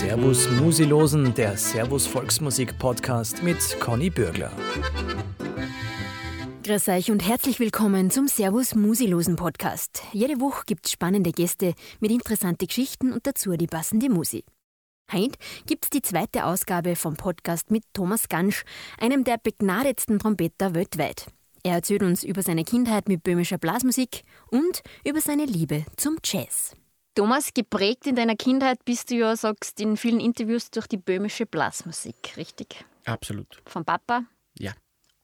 Servus Musilosen, der Servus Volksmusik Podcast mit Conny Bürgler. Grüß euch und herzlich willkommen zum Servus Musilosen Podcast. Jede Woche gibt es spannende Gäste mit interessanten Geschichten und dazu die passende Musik. Heint es die zweite Ausgabe vom Podcast mit Thomas Gansch, einem der begnadetsten Trompeter weltweit. Er erzählt uns über seine Kindheit mit böhmischer Blasmusik und über seine Liebe zum Jazz. Thomas, geprägt in deiner Kindheit bist du ja, sagst in vielen Interviews, durch die böhmische Blasmusik, richtig? Absolut. Vom Papa? Ja.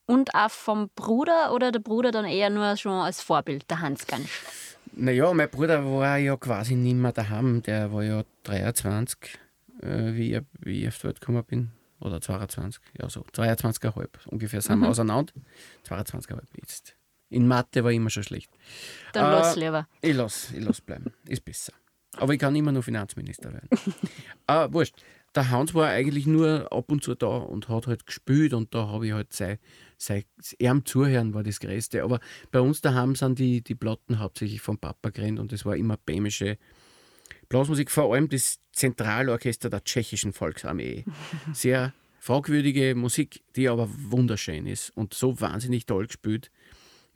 Und auch vom Bruder oder der Bruder dann eher nur schon als Vorbild, der Hans Gansch? Naja, mein Bruder war ja quasi nicht mehr daheim. Der war ja 23, äh, wie, ich, wie ich auf die Welt gekommen bin. Oder 22, ja so, 22,5 ungefähr sind mhm. wir auseinander. 22,5 jetzt. In Mathe war ich immer schon schlecht. Dann äh, lass lieber. Ich lass, ich lass bleiben, ist besser. Aber ich kann immer nur Finanzminister werden. äh, wurscht. Der Hans war eigentlich nur ab und zu da und hat halt gespielt und da habe ich halt sein, sein ihm Zuhören war das Größte. Aber bei uns daheim sind die, die Platten hauptsächlich vom Papa gerannt und es war immer bämische Blasmusik, vor allem das Zentralorchester der tschechischen Volksarmee. Sehr fragwürdige Musik, die aber wunderschön ist und so wahnsinnig toll gespielt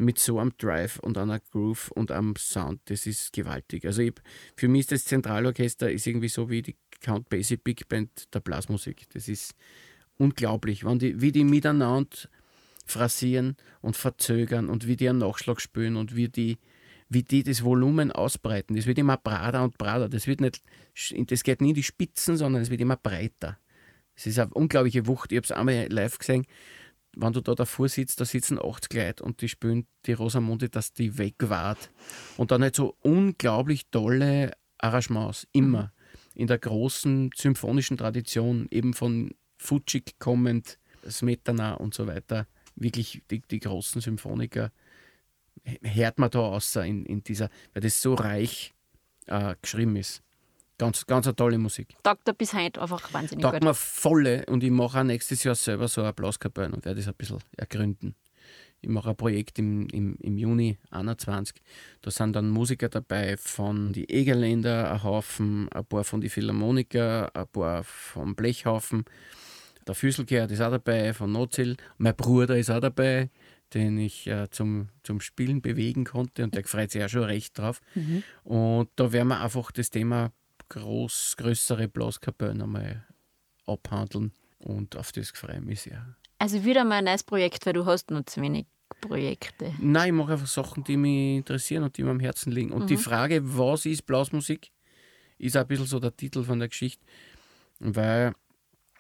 mit so einem Drive und einer Groove und einem Sound, das ist gewaltig. Also ich, für mich ist das Zentralorchester ist irgendwie so wie die Count Basie Big Band der Blasmusik. Das ist unglaublich, wenn die, wie die miteinander phrasieren und verzögern und wie die einen Nachschlag spielen und wie die wie die das Volumen ausbreiten. Das wird immer breiter und breiter. Das, wird nicht, das geht nie in die Spitzen, sondern es wird immer breiter. Es ist eine unglaubliche Wucht. Ich habe es einmal live gesehen. Wenn du da davor sitzt, da sitzen 80 Leute und die spielen die Rosamunde, dass die wegwart. Und dann halt so unglaublich tolle Arrangements. Immer. In der großen symphonischen Tradition, eben von Futschik kommend, Smetana und so weiter. Wirklich die, die großen Symphoniker hört man da außer in, in dieser, weil das so reich äh, geschrieben ist. Ganz, ganz eine tolle Musik. Taugt er bis heute einfach wahnsinnig Taugt gut. mir volle und ich mache auch nächstes Jahr selber so eine Blaskapelle und werde das ein bisschen ergründen. Ich mache ein Projekt im, im, im Juni 21. Da sind dann Musiker dabei von die Egerländer, ein Haufen, ein paar von die Philharmoniker, ein paar vom Blechhaufen. Der Füßelgehrt ist auch dabei, von Nozil. Mein Bruder ist auch dabei den ich äh, zum, zum Spielen bewegen konnte und der freut sich ja schon recht drauf. Mhm. Und da werden wir einfach das Thema groß, größere Blaskapellen einmal abhandeln und auf das freue ich mich sehr. Also wieder mal ein neues Projekt, weil du hast nur zu wenig Projekte. Nein, ich mache einfach Sachen, die mich interessieren und die mir am Herzen liegen. Und mhm. die Frage, was ist Blasmusik, ist ein bisschen so der Titel von der Geschichte, weil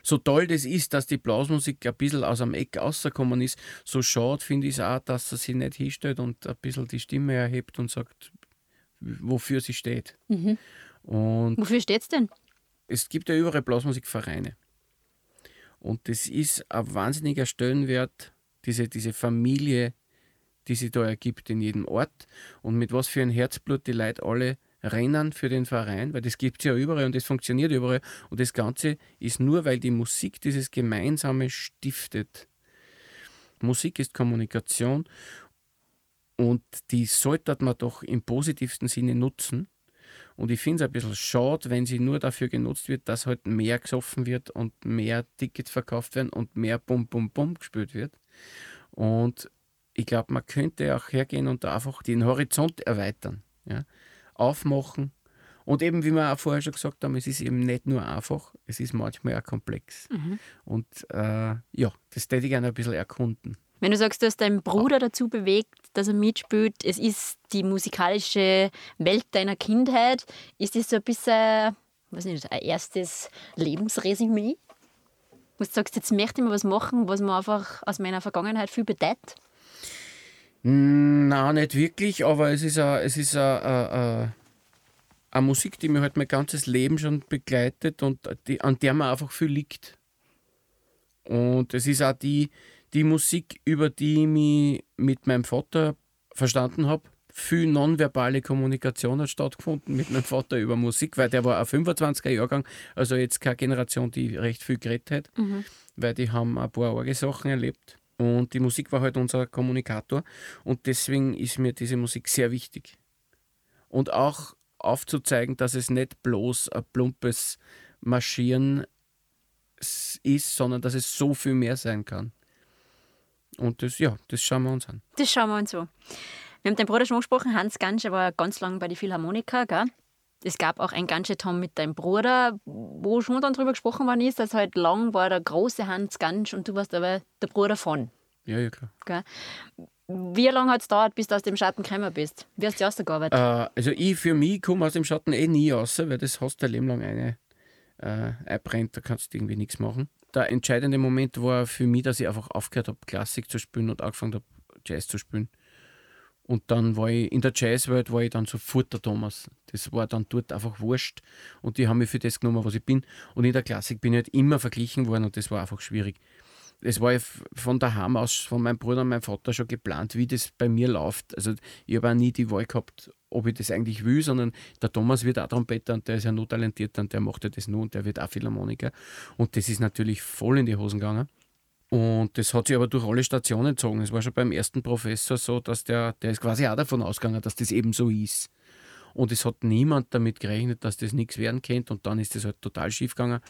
so toll das ist, dass die Blasmusik ein bisschen aus dem Eck rausgekommen ist, so schade finde ich es auch, dass er sich nicht hinstellt und ein bisschen die Stimme erhebt und sagt, wofür sie steht. Mhm. Und wofür steht es denn? Es gibt ja überall Blasmusikvereine. Und das ist ein wahnsinniger Stellenwert, diese, diese Familie, die sich da ergibt in jedem Ort und mit was für ein Herzblut die Leute alle rennen für den Verein, weil das gibt es ja überall und das funktioniert überall. Und das Ganze ist nur, weil die Musik dieses Gemeinsame stiftet. Musik ist Kommunikation und die sollte man doch im positivsten Sinne nutzen. Und ich finde es ein bisschen schade, wenn sie nur dafür genutzt wird, dass halt mehr gesoffen wird und mehr Tickets verkauft werden und mehr Bum Bum Bum gespielt wird. Und ich glaube, man könnte auch hergehen und einfach den Horizont erweitern. Ja? aufmachen. Und eben, wie wir auch vorher schon gesagt haben, es ist eben nicht nur einfach, es ist manchmal auch komplex. Mhm. Und äh, ja, das täte ich gerne ein bisschen erkunden. Wenn du sagst, du hast deinen Bruder dazu bewegt, dass er mitspielt, es ist die musikalische Welt deiner Kindheit, ist das so ein bisschen, was nicht, ein erstes Lebensresümee? Du sagst, jetzt möchte ich mal was machen, was mir einfach aus meiner Vergangenheit viel bedeutet? Nein, nicht wirklich, aber es ist, eine, es ist eine, eine Musik, die mir halt mein ganzes Leben schon begleitet und die, an der man einfach viel liegt. Und es ist auch die, die Musik, über die ich mich mit meinem Vater verstanden habe. Viel nonverbale Kommunikation hat stattgefunden mit meinem Vater über Musik, weil der war ein 25er Jahrgang, also jetzt keine Generation, die recht viel geredet hat, mhm. weil die haben ein paar arge Sachen erlebt. Und die Musik war halt unser Kommunikator und deswegen ist mir diese Musik sehr wichtig. Und auch aufzuzeigen, dass es nicht bloß ein plumpes marschieren ist, sondern dass es so viel mehr sein kann. Und das, ja, das schauen wir uns an. Das schauen wir uns an. Wir haben deinen Bruder schon angesprochen, Hans Gansche war ganz lange bei den Philharmoniker, gell? Es gab auch ein Gansche-Tom mit deinem Bruder, wo schon dann darüber gesprochen worden ist, dass halt lang war der große Hans Gansch und du warst aber der Bruder von. Ja, ja, klar. Gell? Wie lange hat es gedauert, bis du aus dem Schatten gekommen bist? Wie hast du rausgearbeitet? Äh, also ich für mich komme aus dem Schatten eh nie raus, weil das hast du dein Leben lang eine äh, einbrennt, da kannst du irgendwie nichts machen. Der entscheidende Moment war für mich, dass ich einfach aufgehört habe, Klassik zu spielen und angefangen habe, Jazz zu spielen. Und dann war ich in der Jazzwelt war ich dann sofort der Thomas. Das war dann dort einfach wurscht. Und die haben mich für das genommen, was ich bin. Und in der Klassik bin ich halt immer verglichen worden und das war einfach schwierig es war von daheim aus, von meinem Bruder und meinem Vater schon geplant, wie das bei mir läuft. Also ich habe auch nie die Wahl gehabt, ob ich das eigentlich will, sondern der Thomas wird auch Trompeter und der ist ja nur talentiert und der macht ja das nur und der wird auch Philharmoniker. Und das ist natürlich voll in die Hosen gegangen. Und das hat sich aber durch alle Stationen gezogen. Es war schon beim ersten Professor so, dass der, der ist quasi auch davon ausgegangen, dass das eben so ist. Und es hat niemand damit gerechnet, dass das nichts werden könnte. Und dann ist das halt total schief gegangen.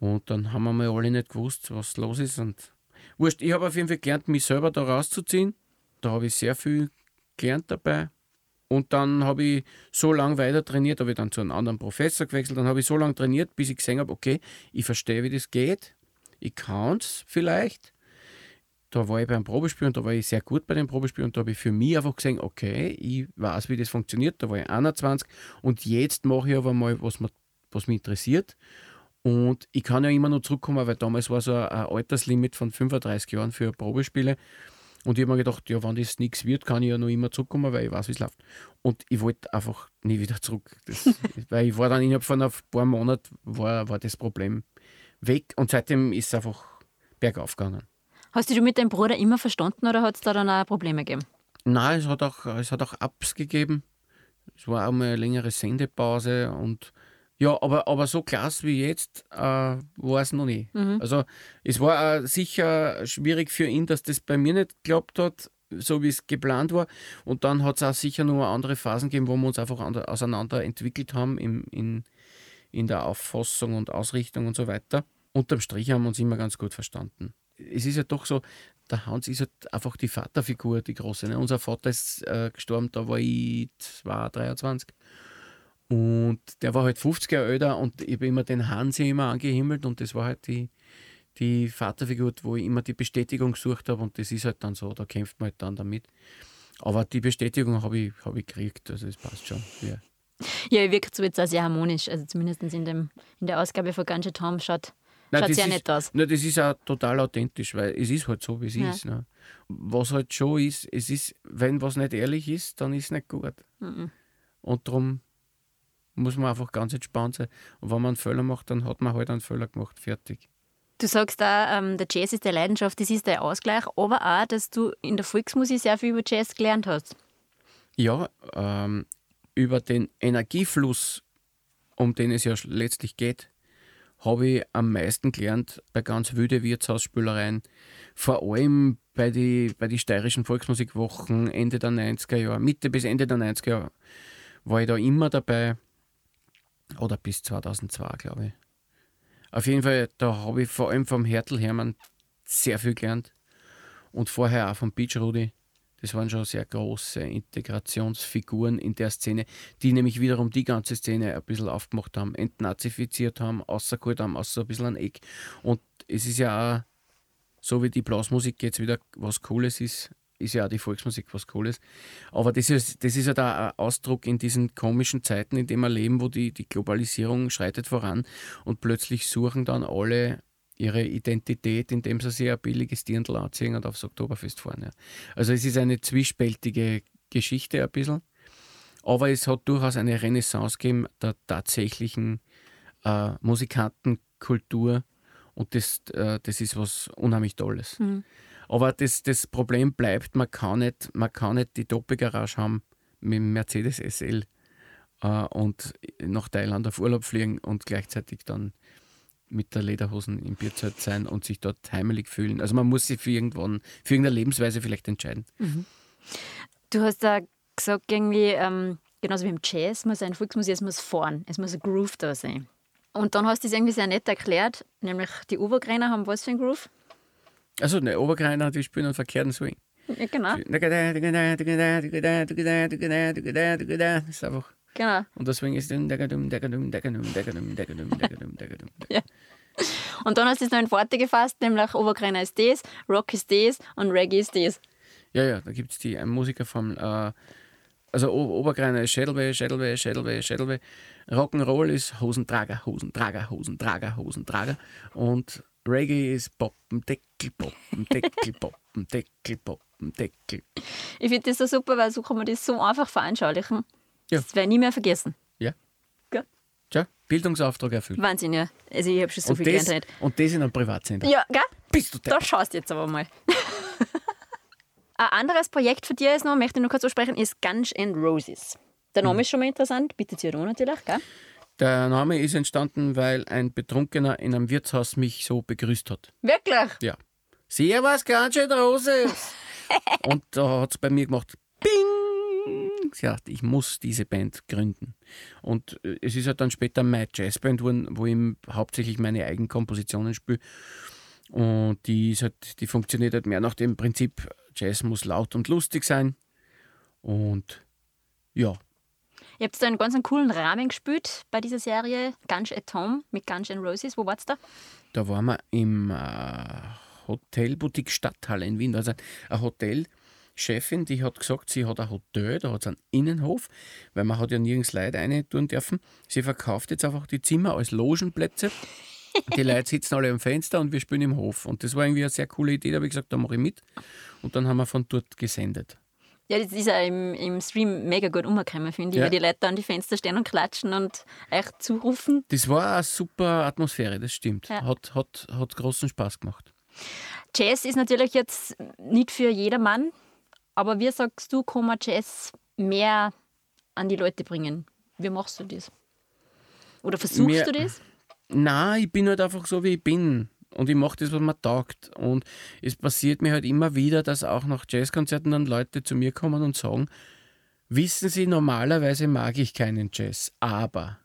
Und dann haben wir mal alle nicht gewusst, was los ist. Und wurscht, ich habe auf jeden Fall gelernt, mich selber da rauszuziehen. Da habe ich sehr viel gelernt dabei. Und dann habe ich so lange weiter trainiert, habe ich dann zu einem anderen Professor gewechselt. Dann habe ich so lange trainiert, bis ich gesehen habe, okay, ich verstehe, wie das geht. Ich kann es vielleicht. Da war ich beim Probespiel und da war ich sehr gut bei dem Probespiel und da habe ich für mich einfach gesehen, okay, ich weiß, wie das funktioniert. Da war ich 21 und jetzt mache ich aber mal, was, mir, was mich interessiert. Und ich kann ja immer noch zurückkommen, weil damals war so ein Alterslimit von 35 Jahren für Probespiele. Und ich habe mir gedacht, ja, wenn das nichts wird, kann ich ja noch immer zurückkommen, weil ich weiß, wie es läuft. Und ich wollte einfach nie wieder zurück. Das, weil ich war dann innerhalb von ein paar Monaten war, war das Problem weg und seitdem ist es einfach bergauf gegangen. Hast du mit deinem Bruder immer verstanden oder hat es da dann auch Probleme gegeben? Nein, es hat auch, es hat auch Ups gegeben. Es war auch mal eine längere Sendepause und ja, aber, aber so klasse wie jetzt äh, war es noch nie. Mhm. Also es war äh, sicher schwierig für ihn, dass das bei mir nicht geklappt hat, so wie es geplant war. Und dann hat es auch sicher nur andere Phasen gegeben, wo wir uns einfach auseinander entwickelt haben im, in, in der Auffassung und Ausrichtung und so weiter. Unterm Strich haben wir uns immer ganz gut verstanden. Es ist ja doch so, der Hans ist halt einfach die Vaterfigur, die große. Ne? Unser Vater ist äh, gestorben, da war ich 2, 23. Und der war halt 50 Jahre älter und ich habe immer den Hansi immer angehimmelt und das war halt die, die Vaterfigur, wo ich immer die Bestätigung gesucht habe und das ist halt dann so, da kämpft man halt dann damit. Aber die Bestätigung habe ich, hab ich gekriegt, also es passt schon. Ja. Ja, ihr wirkt so jetzt auch sehr harmonisch, also zumindest in, dem, in der Ausgabe von Ganze Tom schaut Schaut sehr nett aus. Nein, das ist auch total authentisch, weil es ist halt so, wie es ja. ist. Ne? Was halt schon ist, es ist, wenn was nicht ehrlich ist, dann ist es nicht gut. Mhm. Und darum muss man einfach ganz entspannt sein. Und wenn man einen Fehler macht, dann hat man halt einen Fehler gemacht. Fertig. Du sagst da, ähm, der Jazz ist der Leidenschaft, das ist der Ausgleich, aber auch, dass du in der Volksmusik sehr viel über Jazz gelernt hast. Ja, ähm, über den Energiefluss, um den es ja letztlich geht, habe ich am meisten gelernt bei ganz wüde Wirtshausspülereien. Vor allem bei den bei die steirischen Volksmusikwochen Ende der 90er Jahre, Mitte bis Ende der 90er Jahre war ich da immer dabei. Oder bis 2002, glaube ich. Auf jeden Fall, da habe ich vor allem vom Hertel Hermann sehr viel gelernt. Und vorher auch vom Beach Rudi. Das waren schon sehr große Integrationsfiguren in der Szene, die nämlich wiederum die ganze Szene ein bisschen aufgemacht haben, entnazifiziert haben, außergeholt haben, außer ein bisschen ein Eck. Und es ist ja auch, so wie die Blasmusik jetzt wieder was Cooles ist, ist ja auch die Volksmusik was Cooles. Aber das ist, das ist ja ein Ausdruck in diesen komischen Zeiten, in denen wir leben, wo die, die Globalisierung schreitet voran und plötzlich suchen dann alle ihre Identität, indem sie sich ein billiges Dirndl anziehen und aufs Oktoberfest fahren. Ja. Also es ist eine zwiespältige Geschichte ein bisschen. Aber es hat durchaus eine Renaissance gegeben der tatsächlichen äh, Musikantenkultur und das, äh, das ist was unheimlich Tolles. Mhm. Aber das, das Problem bleibt, man kann nicht, man kann nicht die Doppelgarage haben mit dem Mercedes SL äh, und nach Thailand auf Urlaub fliegen und gleichzeitig dann mit der Lederhosen im Bierzelt sein und sich dort heimelig fühlen. Also man muss sich für irgendwann, für irgendeine Lebensweise vielleicht entscheiden. Mhm. Du hast da gesagt, irgendwie, ähm, genauso wie im Jazz, muss ein Volksmusik, es muss fahren, es muss ein Groove da sein. Und dann hast du es irgendwie sehr nett erklärt, nämlich die Obergräner haben was für ein Groove? Also, ne, Obergreiner, die spielen einen verkehrten Swing. Ja, genau. Das ist einfach. genau. Und der Swing ist. deckadum. Und dann hast du es noch in Worte gefasst, nämlich Obergräner ist das, Rock ist das und Reggae ist das. Ja, ja, da gibt es die äh, Musikerformel. Äh, also O- Obergreiner ist Schädelweh, Schädelweh, Schädelweh, Schädelweh. Rock'n'Roll ist Hosentrager, Hosentrager, Hosentrager, Hosentrager. Und Reggae ist Poppendeckel, Poppendeckel, Poppendeckel, Poppendeckel. Ich finde das so super, weil so kann man das so einfach veranschaulichen. Ja. Das werde ich nie mehr vergessen. Ja. Gell? Tja, Bildungsauftrag erfüllt. Wahnsinn, ja. Also ich habe schon so und, viel das, gelernt. und das in einem Privatsender. Ja, gell? Bist du Da der? schaust du jetzt aber mal. Ein anderes Projekt für dich ist noch, möchte ich noch kurz ansprechen, ist Guns N' Roses. Der. Name ist schon mal interessant, bitte Tirol natürlich, gell? Der Name ist entstanden, weil ein Betrunkener in einem Wirtshaus mich so begrüßt hat. Wirklich? Ja. Servus, ganz schön Roses. und da hat es bei mir gemacht, Bing! Sie hat, ich muss diese Band gründen. Und äh, es ist halt dann später meine Jazzband geworden, wo ich hauptsächlich meine eigenen Kompositionen spiele. Und die, ist halt, die funktioniert halt mehr nach dem Prinzip, Jazz muss laut und lustig sein. Und ja, Ihr habt da einen ganz coolen Rahmen gespielt bei dieser Serie Guns at Home mit Guns N' Roses. Wo wart's da? Da waren wir im äh, Hotelboutique Stadthalle in Wien. Also eine Hotelchefin, die hat gesagt, sie hat ein Hotel, da hat es einen Innenhof, weil man hat ja nirgends Leute rein tun dürfen. Sie verkauft jetzt einfach die Zimmer als Logenplätze. Die Leute sitzen alle am Fenster und wir spielen im Hof. Und das war irgendwie eine sehr coole Idee, da habe ich gesagt, da mache ich mit. Und dann haben wir von dort gesendet. Ja, das ist ja im, im Stream mega gut umgekommen, finde ich, Ja. weil die Leute an die Fenster stehen und klatschen und euch zurufen. Das war eine super Atmosphäre, das stimmt. Ja. Hat, hat, hat großen Spaß gemacht. Jazz ist natürlich jetzt nicht für jedermann, aber wie sagst du, kann man Jazz mehr an die Leute bringen? Wie machst du das? Oder versuchst Mehr- du das? Na, ich bin halt einfach so, wie ich bin. Und ich mache das, was mir taugt. Und es passiert mir halt immer wieder, dass auch nach Jazzkonzerten dann Leute zu mir kommen und sagen, wissen Sie, normalerweise mag ich keinen Jazz, aber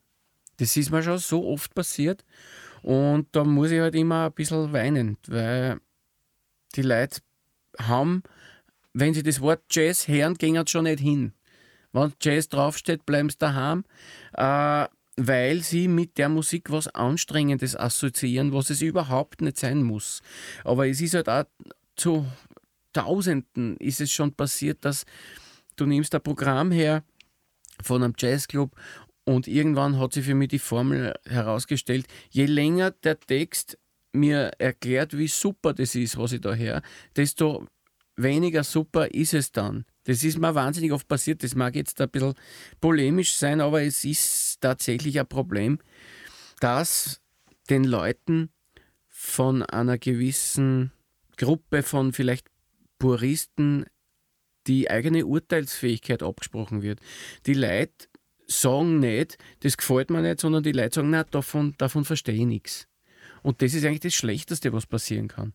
das ist mir schon so oft passiert. Und da muss ich halt immer ein bisschen weinen, weil die Leute haben, wenn sie das Wort Jazz hören, gehen sie schon nicht hin. Wenn Jazz draufsteht, bleiben sie daheim, äh, weil sie mit der Musik was Anstrengendes assoziieren, was es überhaupt nicht sein muss. Aber es ist halt auch zu Tausenden ist es schon passiert, dass du nimmst ein Programm her von einem Jazzclub und irgendwann hat sich für mich die Formel herausgestellt, je länger der Text mir erklärt, wie super das ist, was ich da höre, desto weniger super ist es dann. Das ist mir wahnsinnig oft passiert. Das mag jetzt ein bisschen polemisch sein, aber es ist tatsächlich ein Problem, dass den Leuten von einer gewissen Gruppe von vielleicht Puristen die eigene Urteilsfähigkeit abgesprochen wird. Die Leute sagen nicht, das gefällt mir nicht, sondern die Leute sagen, na, davon, davon verstehe ich nichts. Und das ist eigentlich das Schlechteste, was passieren kann.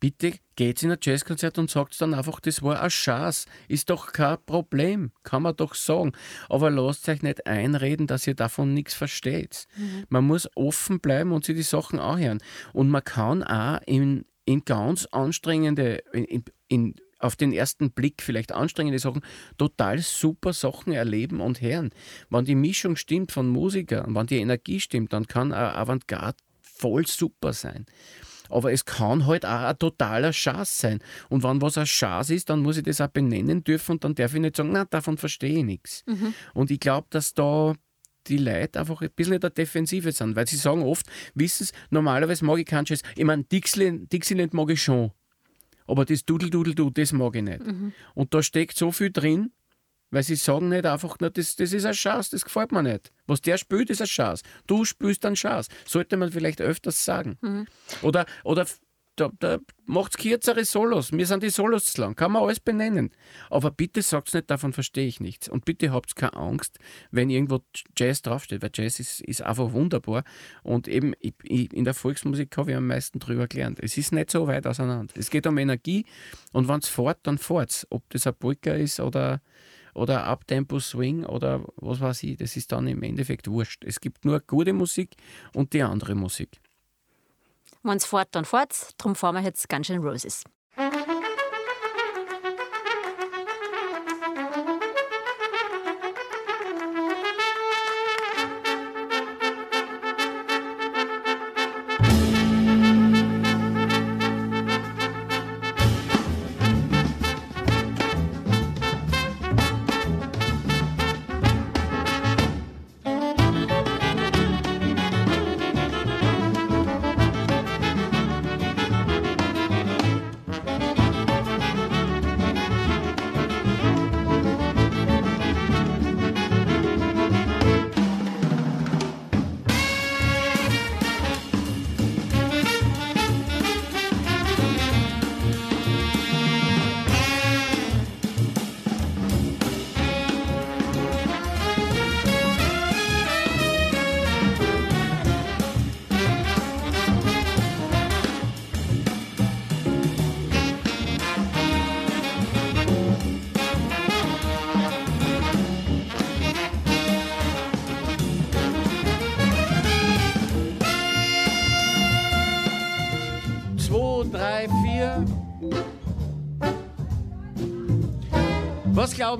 Bitte geht in ein Jazzkonzert und sagt dann einfach, das war ein Schatz. Ist doch kein Problem, kann man doch sagen. Aber lasst euch nicht einreden, dass ihr davon nichts versteht. Man muss offen bleiben und sich die Sachen anhören. Und man kann auch in, in ganz anstrengende, in, in, auf den ersten Blick vielleicht anstrengende Sachen, total super Sachen erleben und hören. Wenn die Mischung stimmt von Musikern, wenn die Energie stimmt, dann kann ein Avantgarde voll super sein. Aber es kann halt auch ein totaler Schatz sein. Und wenn was ein Schatz ist, dann muss ich das auch benennen dürfen und dann darf ich nicht sagen, na, davon verstehe ich nichts. Und ich glaube, dass da die Leute einfach ein bisschen in der Defensive sind, weil sie sagen oft, wissen sie, normalerweise mag ich keinen Jazz. Ich meine, Dixieland, Dixieland mag ich schon. Aber das Dudel-Dudel-Du, das mag ich nicht. Und da steckt so viel drin, weil sie sagen nicht einfach, na, das, das ist ein Schatz, das gefällt mir nicht. Was der spielt, ist ein Schatz. Du spielst einen Schatz. Sollte man vielleicht öfters sagen. Oder, oder f- da, da macht kürzere Solos. Mir sind die Solos zu lang. Kann man alles benennen. Aber bitte sagt nicht, davon verstehe ich nichts. Und bitte habt keine Angst, wenn irgendwo Jazz draufsteht, weil Jazz ist, ist einfach wunderbar. Und eben ich, ich, in der Volksmusik habe ich am meisten drüber gelernt. Es ist nicht so weit auseinander. Es geht um Energie und wenn es fährt, dann fährt Ob das ein Polka ist oder oder Uptempo Swing oder was weiß ich, das ist dann im Endeffekt wurscht. Es gibt nur gute Musik und die andere Musik. Wenn es fort, dann fort. Darum fahren wir jetzt ganz schön Roses.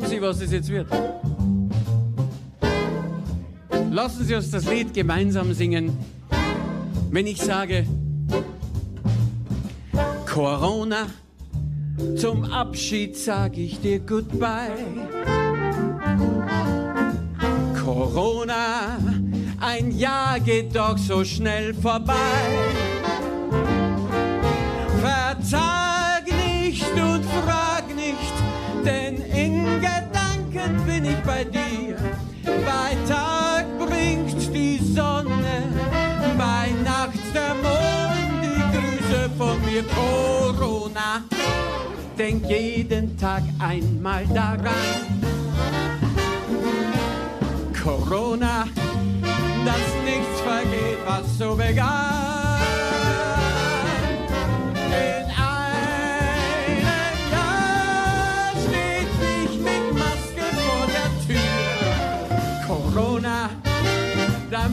Glauben Sie, was es jetzt wird? Lassen Sie uns das Lied gemeinsam singen. Wenn ich sage, Corona, zum Abschied sag ich dir Goodbye. Corona, ein Jahr geht doch so schnell vorbei. In Gedanken bin ich bei dir. Bei Tag bringt die Sonne, bei Nacht der Mond die Grüße von mir. Corona, denk jeden Tag einmal daran. Corona, dass nichts vergeht, was so begann.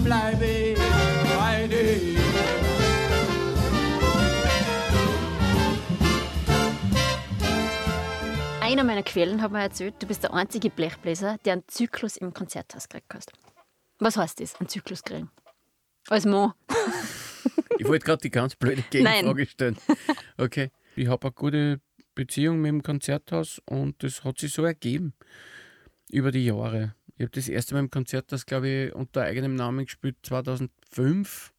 Bleibe ich bei dir. Einer meiner Quellen hat mir erzählt, du bist der einzige Blechbläser, der einen Zyklus im Konzerthaus gekriegt hast. Was heißt das, einen Zyklus kriegen? Als Mann. Ich wollte gerade die ganz blöde Gegenfrage stellen. Okay. Ich habe eine gute Beziehung mit dem Konzerthaus und das hat sich so ergeben über die Jahre. Ich habe das erste Mal im Konzerthaus, glaube ich, unter eigenem Namen gespielt 2005.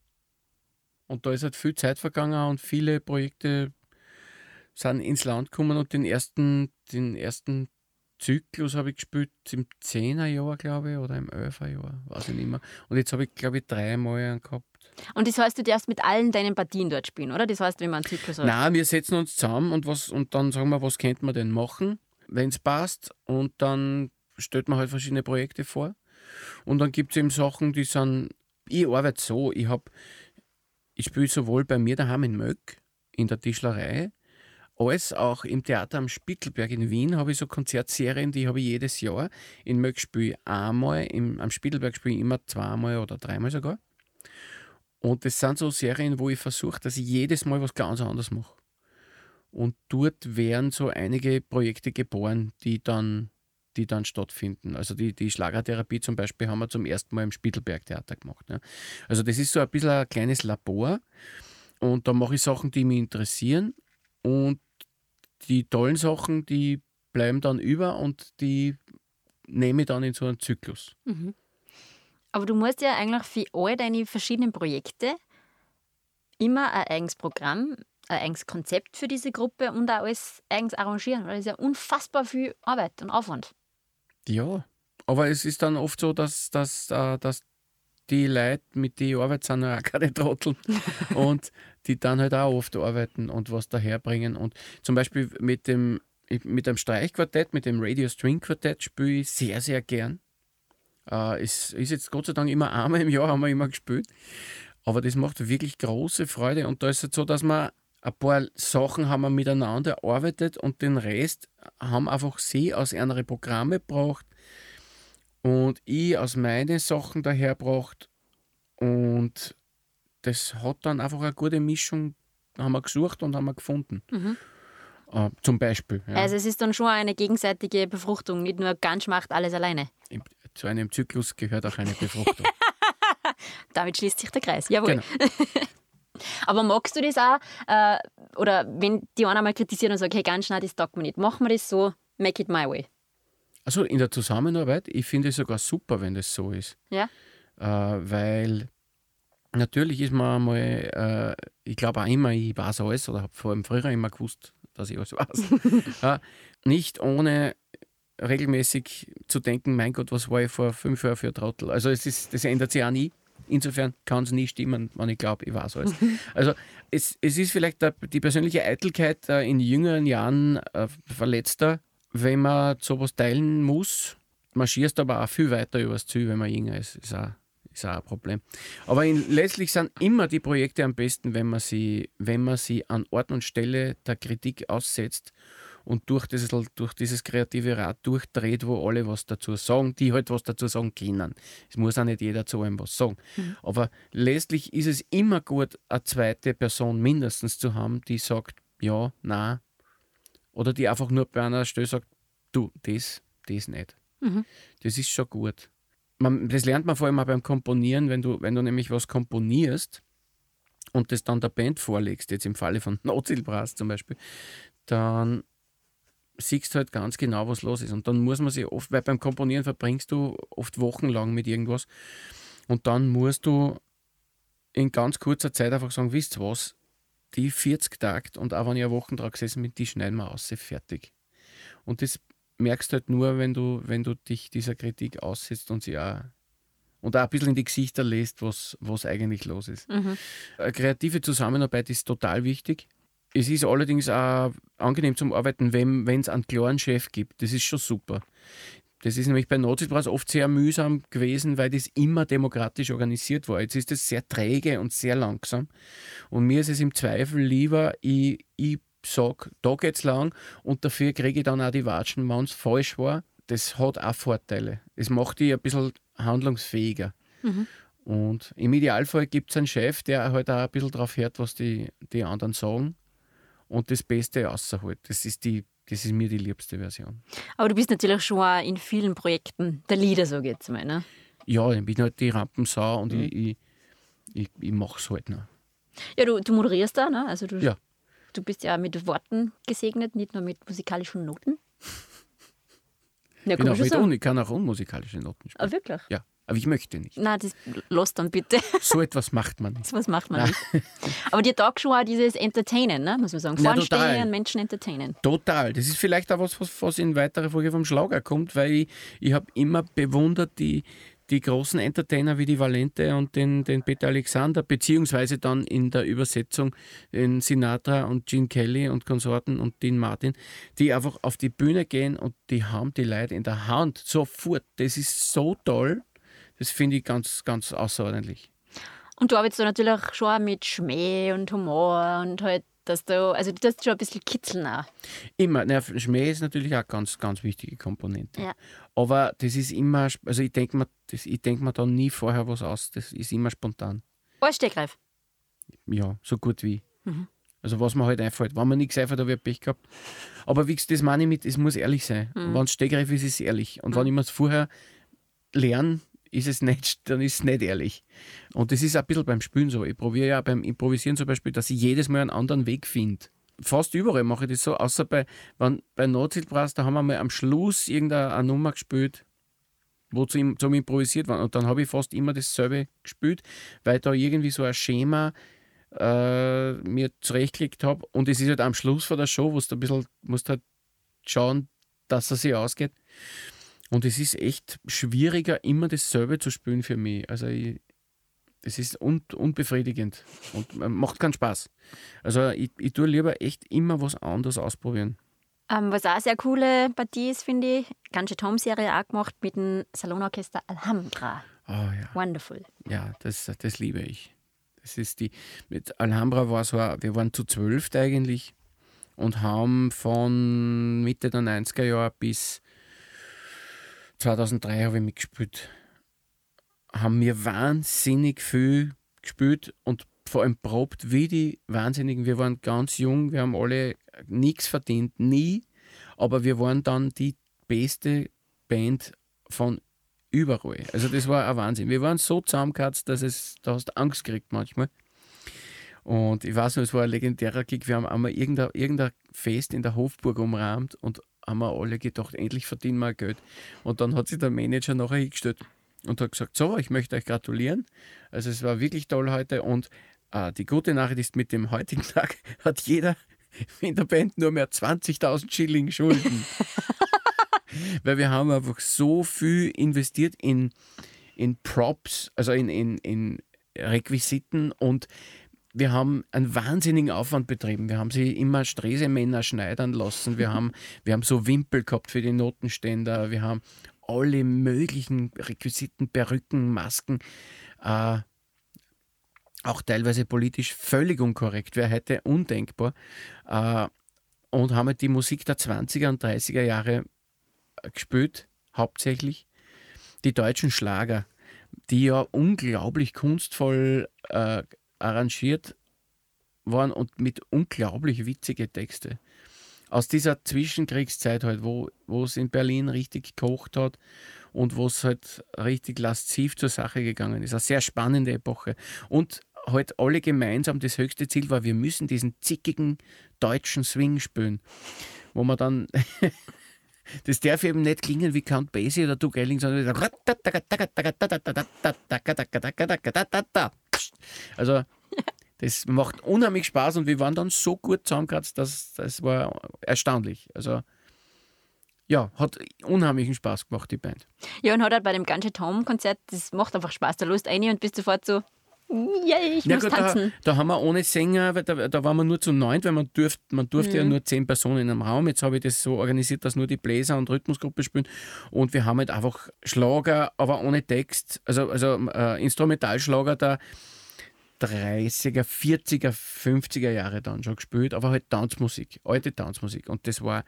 Und da ist halt viel Zeit vergangen und viele Projekte sind ins Land gekommen und den ersten, den ersten Zyklus habe ich gespielt im 10er Jahr, glaube ich, oder im 11er Jahr, weiß ich nicht mehr. Und jetzt habe ich, glaube ich, dreimal einen gehabt. Und das heißt, du darfst mit allen deinen Partien dort spielen, oder? Das heißt, wenn man einen Zyklus hat. Nein, wir setzen uns zusammen und, was, und dann sagen wir, was könnte man denn machen, wenn es passt. Und dann stellt man halt verschiedene Projekte vor. Und dann gibt es eben Sachen, die sind. Ich arbeite so, ich habe. Ich spiele sowohl bei mir daheim in Möck, in der Tischlerei, als auch im Theater am Spittelberg in Wien habe ich so Konzertserien, die habe ich jedes Jahr. In Möck spiele ich einmal, im, am Spittelberg spiele ich immer zweimal oder dreimal sogar. Und das sind so Serien, wo ich versuche, dass ich jedes Mal was ganz anderes mache. Und dort werden so einige Projekte geboren, die dann, die dann stattfinden. Also die, die Schlagertherapie zum Beispiel haben wir zum ersten Mal im Spittelberg Theater gemacht. Ja. Also das ist so ein bisschen ein kleines Labor. Und da mache ich Sachen, die mich interessieren. Und die tollen Sachen, die bleiben dann über und die nehme ich dann in so einen Zyklus. Mhm. Aber du musst ja eigentlich für all deine verschiedenen Projekte immer ein eigenes Programm, ein eigenes Konzept für diese Gruppe und auch alles eigens arrangieren. Weil das ist ja unfassbar viel Arbeit und Aufwand. Ja, aber es ist dann oft so, dass, dass, äh, dass die Leute, mit denen ich arbeite, sind auch keine Trotteln. und die dann halt auch oft arbeiten und was daherbringen. Und zum Beispiel mit dem, mit dem Streichquartett, mit dem Radio String Quartett spiele ich sehr, sehr gern. Äh, es ist jetzt Gott sei Dank immer einmal im Jahr haben wir immer gespielt. Aber das macht wirklich große Freude. Und da ist es so, dass man ein paar Sachen haben wir miteinander erarbeitet und den Rest haben einfach sie aus anderen Programme gebracht und ich aus meinen Sachen dahergebracht und das hat dann einfach eine gute Mischung, haben wir gesucht und haben wir gefunden. Äh, zum Beispiel. Ja. Also es ist dann schon eine gegenseitige Befruchtung, nicht nur ganz macht alles alleine. Im, zu einem Zyklus gehört auch eine Befruchtung. Damit schließt sich der Kreis. Jawohl. genau. Aber magst du das auch? Äh, oder wenn die einer mal kritisiert und sagt, hey, ganz schnell, das taugt mir nicht, machen wir das so, make it my way. Also in der Zusammenarbeit, ich finde es sogar super, wenn das so ist. Ja? Äh, weil natürlich ist man mal, äh, ich glaube auch immer, ich weiß alles oder habe vor allem früher immer gewusst, dass ich alles weiß. ja, nicht ohne regelmäßig zu denken, mein Gott, was war ich vor fünf Jahren für ein Trottel. Also es ist, das ändert sich auch nie. Insofern kann es nie stimmen, wenn ich glaube, ich weiß alles. Also es, es ist vielleicht die persönliche Eitelkeit in jüngeren Jahren äh, verletzter, wenn man sowas teilen muss. Man schießt aber auch viel weiter übers Ziel, wenn man jünger ist. Ist auch, ist auch ein Problem. Aber in, letztlich sind immer die Projekte am besten, wenn man sie, wenn man sie an Ort und Stelle der Kritik aussetzt und durch dieses, durch dieses kreative Rad durchdreht, wo alle was dazu sagen, die halt was dazu sagen können. Es muss auch nicht jeder zu einem was sagen. Aber letztlich ist es immer gut, eine zweite Person mindestens zu haben, die sagt, ja, na, oder die einfach nur bei einer Stelle sagt, du, das, das nicht. Das ist schon gut. Man, das lernt man vor allem auch beim Komponieren, wenn du, wenn du nämlich was komponierst und das dann der Band vorlegst, jetzt im Falle von Notzielbrass zum Beispiel, dann siehst du halt ganz genau, was los ist. Und dann muss man sich oft, weil beim Komponieren verbringst du oft wochenlang mit irgendwas und dann musst du in ganz kurzer Zeit einfach sagen, wisst ihr was, die 40 Takt und auch wenn ich eine Woche dran gesessen bin, die schneiden wir aus, fertig. Und das merkst du halt nur, wenn du, wenn du dich dieser Kritik aussetzt und sie auch und auch ein bisschen in die Gesichter lässt, was, was eigentlich los ist. Eine kreative Zusammenarbeit ist total wichtig. Es ist allerdings auch angenehm zum Arbeiten, wenn es einen klaren Chef gibt. Das ist schon super. Das ist nämlich bei Notzielpreis oft sehr mühsam gewesen, weil das immer demokratisch organisiert war. Jetzt ist es sehr träge und sehr langsam. Und mir ist es im Zweifel lieber, ich, ich sage, da geht's lang und dafür kriege ich dann auch die Watschen, wenn es falsch war. Das hat auch Vorteile. Es macht dich ein bisschen handlungsfähiger. Und im Idealfall gibt es einen Chef, der halt auch ein bisschen drauf hört, was die, die anderen sagen und das Beste rausholt. Das ist, die, das ist mir die liebste Version. Aber du bist natürlich schon auch in vielen Projekten der Leader, so jetzt mal. Ne? Ja, ich bin halt die Rampensau und ich, ich, ich, ich mache es halt noch. Ja, du, du moderierst da, ne? Also du, Ja. du bist ja mit Worten gesegnet, nicht nur mit musikalischen Noten. Ja, Ich, bin auch mit un, ich kann auch unmusikalische Noten spielen. Ah, wirklich? Ja, aber ich möchte nicht. Nein, das lass dann bitte. So etwas macht man nicht. Was macht man nicht? Aber dir taugt schon auch dieses Entertainen, ne? muss man sagen. Vorne stehen und Menschen entertainen. Total. Das ist vielleicht auch was, was, was in weiterer Folge vom Schlager kommt, weil ich, ich habe immer bewundert die, die großen Entertainer wie die Valente und den, den Peter Alexander, beziehungsweise dann in der Übersetzung den Sinatra und Gene Kelly und Konsorten und Dean Martin, die einfach auf die Bühne gehen und die haben die Leute in der Hand sofort. Das ist so toll. Das finde ich ganz, ganz außerordentlich. Und du arbeitest da natürlich schon auch mit Schmäh und Humor und halt, dass du, also du tust schon ein bisschen kitzeln auch. Immer. Na, Schmäh ist natürlich auch eine ganz, ganz wichtige Komponente. Ja. Aber das ist immer, also ich denke mir, das- ich mir da nie vorher was aus. Das ist immer spontan. Alles Stegreif. Ja, so gut wie. Mhm. Also was mir halt einfällt. Wenn mir nichts einfällt, habe ich Pech gehabt. Aber wie gesagt, das meine ich mit, es muss ehrlich sein. Mhm. Wenn es Stegreif ist, ist es ehrlich. Und wenn ich mir es vorher lerne, ist es nicht, dann ist es nicht ehrlich. Und das ist ein bisschen beim Spielen so. Ich probiere ja beim Improvisieren zum Beispiel, dass ich jedes Mal einen anderen Weg finde. Fast überall mache ich das so, außer bei, wenn, bei Notzielbrass, da haben wir mal am Schluss irgendeine eine Nummer gespielt, wo zum, zum Improvisiert waren. Und dann habe ich fast immer dasselbe gespielt, weil da irgendwie so ein Schema äh, mir zurechtgelegt habe. Und es ist halt am Schluss von der Show, wo du ein bisschen musst halt schauen, dass er sich ausgeht. Und es ist echt schwieriger, immer dasselbe zu spielen für mich. Also ich, es ist un, unbefriedigend und macht keinen Spaß. Also ich, ich tue lieber echt immer was anderes ausprobieren. Ähm, was auch eine sehr coole Partie ist, finde ich, ganze Tom-Serie auch gemacht mit dem Salonorchester Alhambra. Oh ja, Wonderful. ja das, das liebe ich. Das ist die, mit Alhambra war es, wir waren zu zwölf eigentlich und haben von Mitte der 90er Jahre bis 2003 habe ich mitgespielt. Haben wir wahnsinnig viel gespielt und vor allem probt wie die Wahnsinnigen. Wir waren ganz jung, wir haben alle nichts verdient, nie, aber wir waren dann die beste Band von überall. Also das war ein Wahnsinn. Wir waren so zusammengekatzt, dass es, da hast du Angst gekriegt manchmal. Und ich weiß noch, es war ein legendärer Gig. Wir haben einmal irgendein, irgendein Fest in der Hofburg umrahmt und haben wir alle gedacht, endlich verdienen wir Geld. Und dann hat sich der Manager nachher hingestellt und hat gesagt, so, ich möchte euch gratulieren. Also es war wirklich toll heute und äh, die gute Nachricht ist, mit dem heutigen Tag hat jeder in der Band nur mehr 20.000 Schilling Schulden. Weil wir haben einfach so viel investiert in, in Props, also in, in, in Requisiten und wir haben einen wahnsinnigen Aufwand betrieben. Wir haben sie immer Stresemänner schneidern lassen. Wir haben, wir haben so Wimpel gehabt für die Notenständer. Wir haben alle möglichen Requisiten, Perücken, Masken. Äh, auch teilweise politisch völlig unkorrekt, wäre heute undenkbar. Äh, und haben halt die Musik der 20er und 30er Jahre gespielt, hauptsächlich. Die deutschen Schlager, die ja unglaublich kunstvoll äh, arrangiert waren und mit unglaublich witzigen Texten. Aus dieser Zwischenkriegszeit halt, wo, es in Berlin richtig gekocht hat und wo es halt richtig lasziv zur Sache gegangen ist. Eine sehr spannende Epoche. Und halt alle gemeinsam das höchste Ziel war, wir müssen diesen zickigen deutschen Swing spielen. Wo man dann Das darf eben nicht klingen wie Count Basie oder Duke Elling, sondern also das macht unheimlich Spaß und wir waren dann so gut zusammengekratzt, dass das war erstaunlich. Also ja, hat unheimlichen Spaß gemacht, die Band. Ja, und hat halt bei dem ganzen Tom-Konzert, das macht einfach Spaß. Da lust eine und bist sofort so, Yay, ich ja, muss gut, tanzen. Da, da, haben wir ohne Sänger, da, da waren wir nur zu neunt, weil man durfte, man durfte mhm. ja nur zehn Personen in einem Raum. Jetzt habe ich das so organisiert, dass nur die Bläser und Rhythmusgruppe spielen. Und wir haben halt einfach Schlager, aber ohne Text, also, also äh, Instrumentalschlager der 30er, 40er, 50er Jahre dann schon gespielt, aber halt Tanzmusik, alte Tanzmusik. Und das war,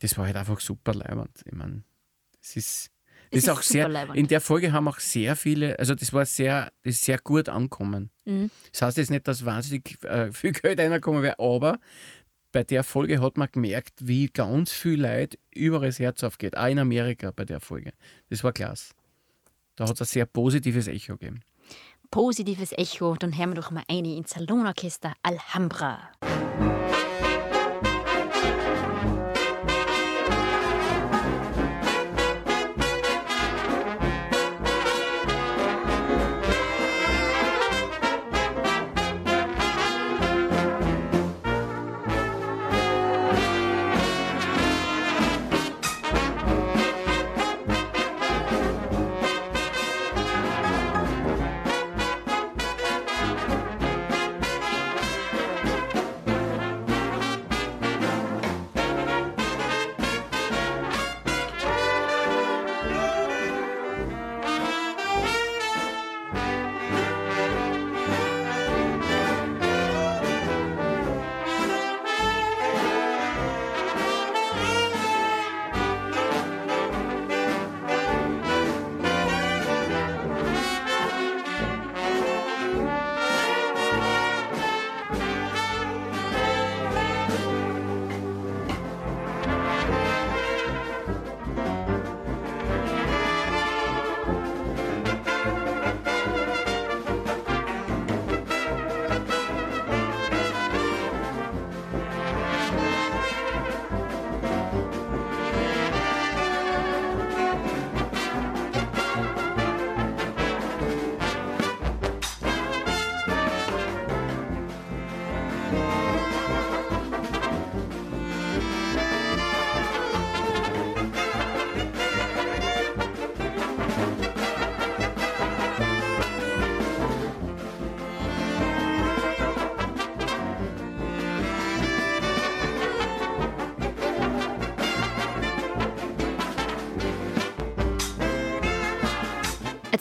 das war halt einfach super leibend. Ich meine, es ist das ist auch sehr, in der Folge haben auch sehr viele, also das war sehr, das ist sehr gut angekommen. Mhm. Das heißt jetzt nicht, dass wahnsinnig äh, viel Geld reinkommen wäre, aber bei der Folge hat man gemerkt, wie ganz viel Leid über das Herz aufgeht. Auch in Amerika bei der Folge. Das war klasse. Da hat es ein sehr positives Echo gegeben. Positives Echo, dann hören wir doch mal eine ins Salonorchester Alhambra.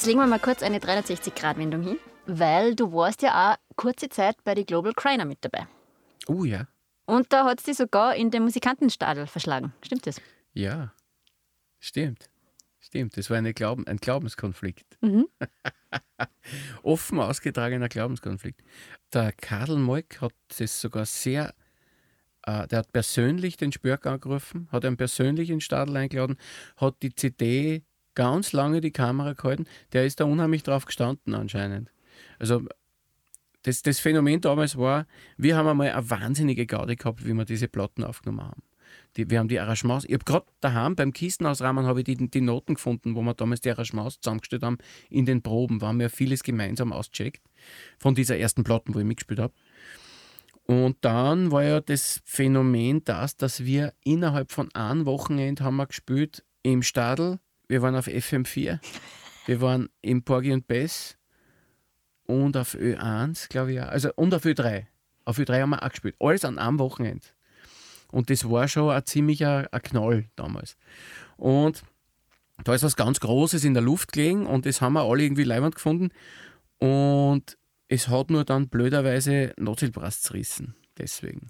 Legen wir mal kurz eine 360-Grad-Wendung hin, weil du warst ja auch kurze Zeit bei den Global Criner mit dabei. Oh ja. Und da hat es dich sogar in den Musikantenstadel verschlagen. Stimmt das? Ja, stimmt. Stimmt, das war eine Glauben, ein Glaubenskonflikt. Mhm. Offen ausgetragener Glaubenskonflikt. Der Karl Moik hat das sogar sehr, äh, der hat persönlich den Spörk angerufen, hat ihn persönlich in den Stadel eingeladen, hat die CD ganz lange die Kamera gehalten. Der ist da unheimlich drauf gestanden anscheinend. Also das, das Phänomen damals war, wir haben einmal eine wahnsinnige Gaude gehabt, wie wir diese Platten aufgenommen haben. Die, wir haben die Arrangements, ich habe gerade daheim beim Kistenausrahmen habe ich die, die Noten gefunden, wo wir damals die Arrangements zusammengestellt haben in den Proben. Wir haben ja vieles gemeinsam ausgecheckt von dieser ersten Platten, wo ich mitgespielt habe. Und dann war ja das Phänomen das, dass wir innerhalb von einem Wochenende haben wir gespielt im Stadel, wir waren auf FM4, wir waren im Porgy und Bess und auf Ö1, glaube ich auch. Also, und auf Ö3. Auf Ö3 haben wir auch gespielt. Alles an einem Wochenende. Und das war schon ein ziemlicher ein Knall damals. Und da ist was ganz Großes in der Luft gelegen und das haben wir alle irgendwie leibend gefunden. Und es hat nur dann blöderweise Notzielbrass zerrissen. Deswegen.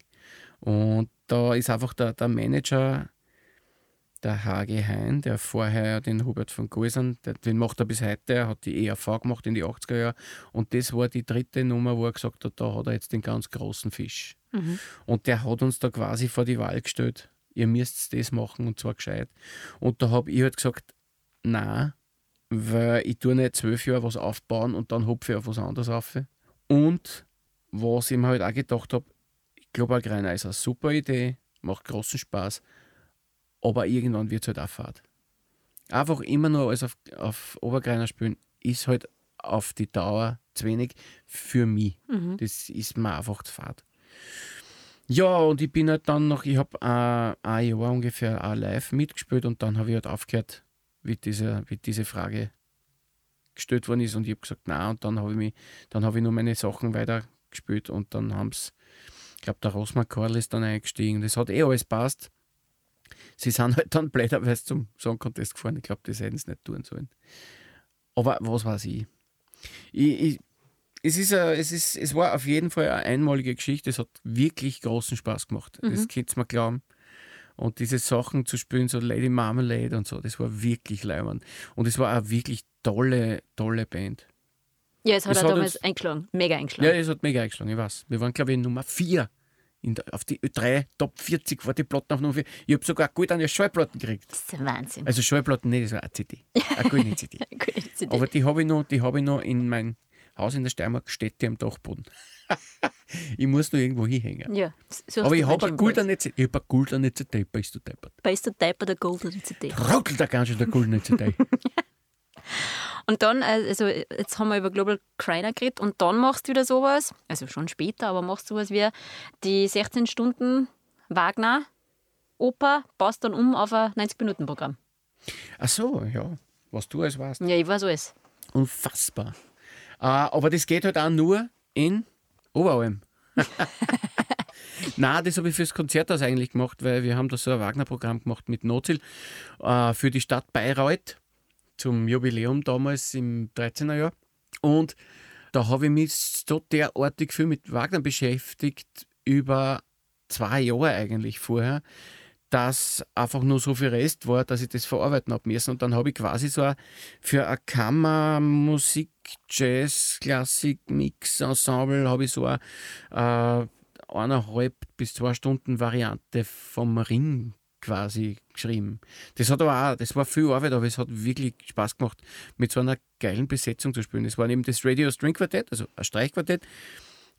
Und da ist einfach der, der Manager der HG Hein, der vorher den Hubert von Goisern, den macht er bis heute, er hat die ERV gemacht in die 80er Jahre und das war die dritte Nummer, wo er gesagt hat, da hat er jetzt den ganz großen Fisch. Mhm. Und der hat uns da quasi vor die Wahl gestellt, ihr müsst das machen und zwar gescheit. Und da habe ich halt gesagt, nein, weil ich tue nicht zwölf Jahre was aufbauen und dann hopfe ich auf was anderes auf. Und was ich mir halt auch gedacht habe, ich glaube, Agreiner ist eine super Idee, macht großen Spaß aber irgendwann wird es halt auch Fahrt. Einfach immer nur alles auf, auf Obergreiner spielen, ist halt auf die Dauer zu wenig für mich. Mhm. Das ist mir einfach zu fad. Ja, und ich bin halt dann noch, ich habe äh, ein Jahr ungefähr auch live mitgespielt und dann habe ich halt aufgehört, wie diese, wie diese Frage gestellt worden ist und ich habe gesagt, nein, und dann habe ich mich, dann habe ich nur meine Sachen weiter gespielt und dann haben es, ich glaube, der Rosmar Korl ist dann eingestiegen. Das hat eh alles passt. Sie sind halt dann blöderweise zum Song Contest gefahren. Ich glaube, das hätten sie nicht tun sollen. Aber was weiß ich? ich, ich es, ist a, es, ist, es war auf jeden Fall eine einmalige Geschichte. Es hat wirklich großen Spaß gemacht. Mhm. Das könnt ihr mir glauben. Und diese Sachen zu spielen, so Lady Marmalade und so, das war wirklich leibend. Und es war eine wirklich tolle, tolle Band. Ja, es hat es auch damals uns, eingeschlagen, mega eingeschlagen. Ja, es hat mega eingeschlagen, ich weiß. Wir waren, glaube ich, Nummer 4 der, auf die Ö3 Top 40 war die Platten auf Nummer 4. Ich habe sogar gut eine Schallplatten gekriegt. Das ist Wahnsinn. Also Schallplatten nicht, das war eine CD. Eine goldene CD. CD. Aber die habe ich, noch, hab ich noch in mein Haus in der Steiermark, steht die am Dachboden. ich muss noch irgendwo hinhängen. Ja, so Aber ich habe eine goldene CD. Ich habe eine goldene CD. Bist du deppert? Bist du deppert, der goldene CD. Ruckelt da ganz schön der goldene CD. Und dann, äh, also jetzt haben wir über Global Criner geredet und dann machst du wieder sowas, also schon später, aber machst sowas wie die 16 Stunden Wagner Oper, baust dann um auf ein 90-Minuten-Programm. Ach so, ja. Was du alles weißt. Ja, ich weiß alles. Unfassbar. Uh, aber das geht halt auch nur in Oberalm. Nein, das habe ich fürs Konzerthaus eigentlich gemacht, weil wir haben da so ein Wagner-Programm gemacht mit Notziel uh, für die Stadt Bayreuth zum Jubiläum damals im 13er Jahr. Und da habe ich mich so derartig viel mit Wagner beschäftigt, über zwei Jahre eigentlich vorher, dass einfach nur so viel Rest war, dass ich das verarbeiten habe müssen. Und dann habe ich quasi so für ein Kammermusik, Jazz, Klassik, Mix, Ensemble, habe ich so eine äh, eineinhalb bis zwei Stunden Variante vom Ring quasi geschrieben. Das hat aber auch, das war viel Arbeit, aber es hat wirklich Spaß gemacht, mit so einer geilen Besetzung zu spielen. Es war eben das Radio String Quartett, also ein Streichquartett,